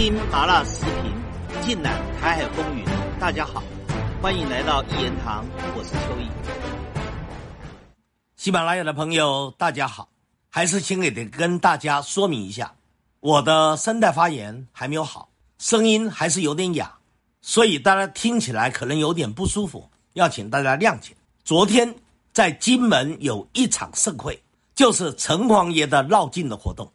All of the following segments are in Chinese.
听麻辣时评，尽览台海风云。大家好，欢迎来到一言堂，我是秋意。喜马拉雅的朋友，大家好，还是请给得跟大家说明一下，我的声带发炎还没有好，声音还是有点哑，所以大家听起来可能有点不舒服，要请大家谅解。昨天在金门有一场盛会，就是城隍爷的绕境的活动。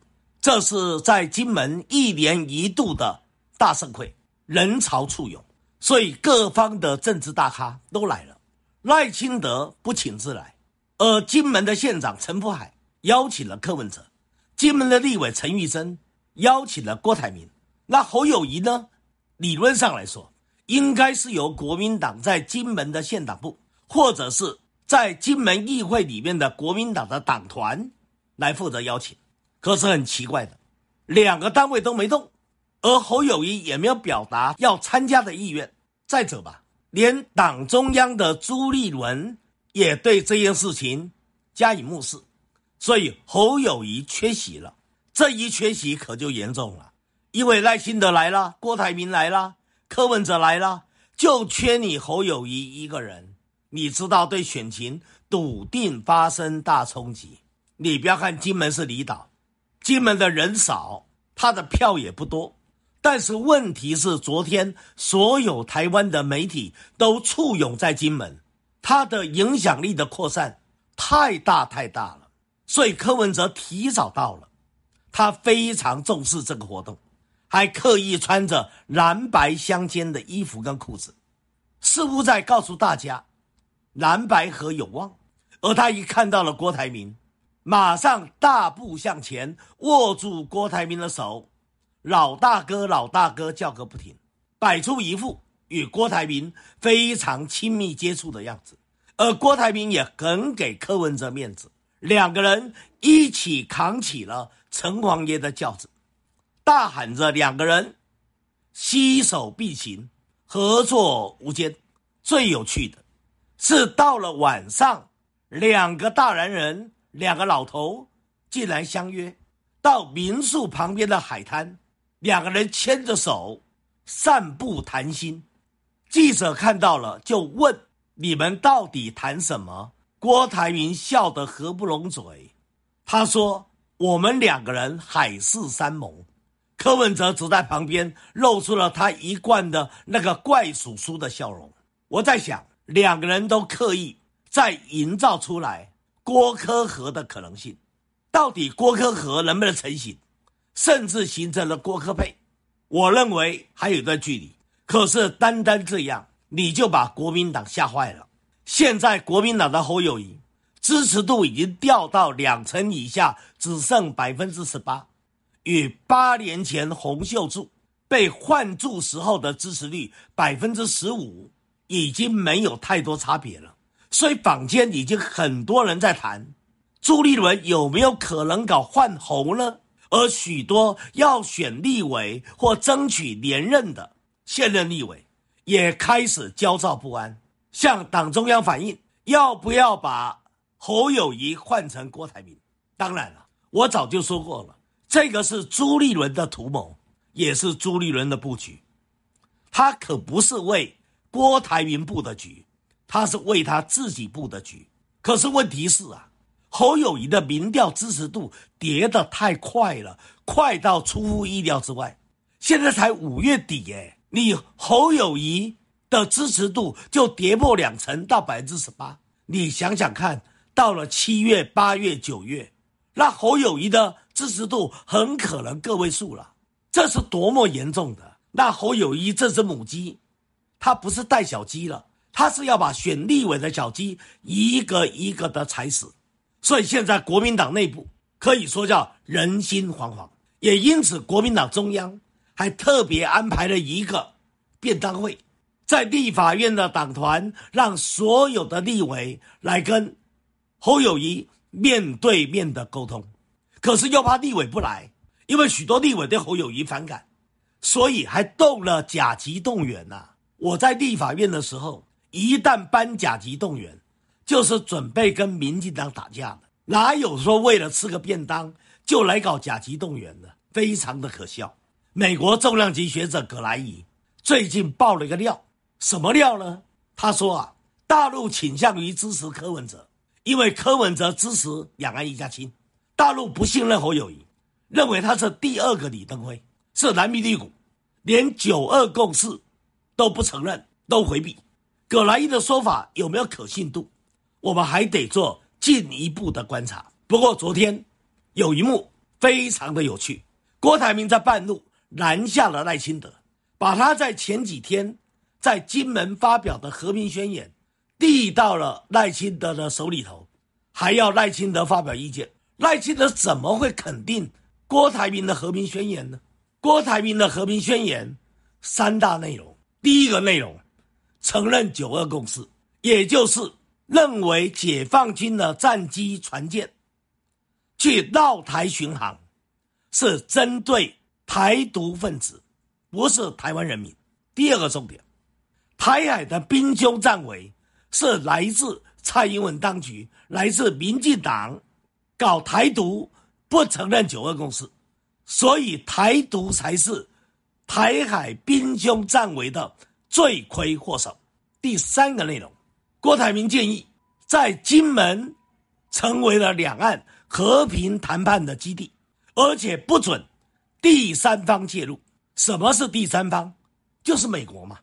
这是在金门一年一度的大盛会，人潮簇涌，所以各方的政治大咖都来了。赖清德不请自来，而金门的县长陈福海邀请了柯文哲，金门的立委陈玉珍邀请了郭台铭。那侯友谊呢？理论上来说，应该是由国民党在金门的县党部，或者是在金门议会里面的国民党的党团来负责邀请。可是很奇怪的，两个单位都没动，而侯友谊也没有表达要参加的意愿。再者吧，连党中央的朱立伦也对这件事情加以漠视，所以侯友谊缺席了。这一缺席可就严重了，因为赖清德来了，郭台铭来了，柯文哲来了，就缺你侯友谊一个人。你知道，对选情笃定发生大冲击。你不要看金门是离岛。金门的人少，他的票也不多，但是问题是，昨天所有台湾的媒体都簇拥在金门，他的影响力的扩散太大太大了，所以柯文哲提早到了，他非常重视这个活动，还刻意穿着蓝白相间的衣服跟裤子，似乎在告诉大家，蓝白河有望，而他一看到了郭台铭。马上大步向前，握住郭台铭的手，老大哥，老大哥叫个不停，摆出一副与郭台铭非常亲密接触的样子。而郭台铭也很给柯文哲面子，两个人一起扛起了城隍爷的轿子，大喊着两个人携手并行，合作无间。最有趣的是，到了晚上，两个大男人。两个老头竟然相约到民宿旁边的海滩，两个人牵着手散步谈心。记者看到了就问：“你们到底谈什么？”郭台铭笑得合不拢嘴，他说：“我们两个人海誓山盟。”柯文哲只在旁边露出了他一贯的那个怪叔叔的笑容。我在想，两个人都刻意在营造出来。郭科和的可能性，到底郭科和能不能成型，甚至形成了郭科配？我认为还有一段距离。可是单单这样，你就把国民党吓坏了。现在国民党的侯友谊支持度已经掉到两成以下，只剩百分之十八，与八年前洪秀柱被换柱时候的支持率百分之十五，已经没有太多差别了。所以坊间已经很多人在谈，朱立伦有没有可能搞换候呢？而许多要选立委或争取连任的现任立委，也开始焦躁不安，向党中央反映要不要把侯友谊换成郭台铭。当然了，我早就说过了，这个是朱立伦的图谋，也是朱立伦的布局，他可不是为郭台铭布的局。他是为他自己布的局，可是问题是啊，侯友谊的民调支持度跌得太快了，快到出乎意料之外。现在才五月底耶，你侯友谊的支持度就跌破两成到百分之十八。你想想看，到了七月、八月、九月，那侯友谊的支持度很可能个位数了，这是多么严重的！那侯友谊这只母鸡，它不是带小鸡了。他是要把选立委的小鸡一个一个的踩死，所以现在国民党内部可以说叫人心惶惶，也因此国民党中央还特别安排了一个便当会，在立法院的党团让所有的立委来跟侯友谊面对面的沟通，可是又怕立委不来，因为许多立委对侯友谊反感，所以还动了甲级动员呐。我在立法院的时候。一旦颁甲级动员，就是准备跟民进党打架的，哪有说为了吃个便当就来搞甲级动员的？非常的可笑。美国重量级学者葛莱仪最近爆了一个料，什么料呢？他说啊，大陆倾向于支持柯文哲，因为柯文哲支持两岸一家亲。大陆不信任侯友谊，认为他是第二个李登辉，是蓝皮绿骨，连九二共识都不承认，都回避。葛莱伊的说法有没有可信度？我们还得做进一步的观察。不过昨天有一幕非常的有趣，郭台铭在半路拦下了赖清德，把他在前几天在金门发表的和平宣言递到了赖清德的手里头，还要赖清德发表意见。赖清德怎么会肯定郭台铭的和平宣言呢？郭台铭的和平宣言三大内容，第一个内容。承认九二共识，也就是认为解放军的战机船舰去绕台巡航，是针对台独分子，不是台湾人民。第二个重点，台海的兵凶战危是来自蔡英文当局，来自民进党搞台独，不承认九二共识，所以台独才是台海兵凶战危的。罪魁祸首。第三个内容，郭台铭建议在金门成为了两岸和平谈判的基地，而且不准第三方介入。什么是第三方？就是美国嘛。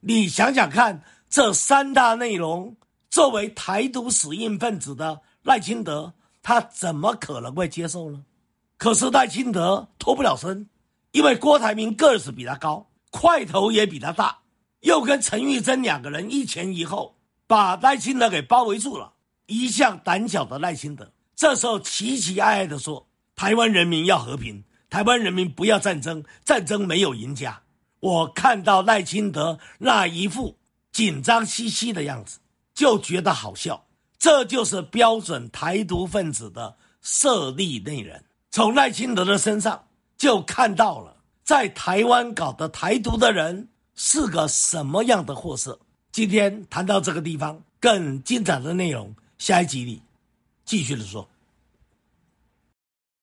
你想想看，这三大内容，作为台独死硬分子的赖清德，他怎么可能会接受呢？可是赖清德脱不了身，因为郭台铭个子比他高，块头也比他大。又跟陈玉珍两个人一前一后，把赖清德给包围住了。一向胆小的赖清德，这时候奇奇爱爱的说：“台湾人民要和平，台湾人民不要战争，战争没有赢家。”我看到赖清德那一副紧张兮兮的样子，就觉得好笑。这就是标准台独分子的设立内人。从赖清德的身上就看到了，在台湾搞的台独的人。是个什么样的货色？今天谈到这个地方，更精彩的内容，下一集里继续的说。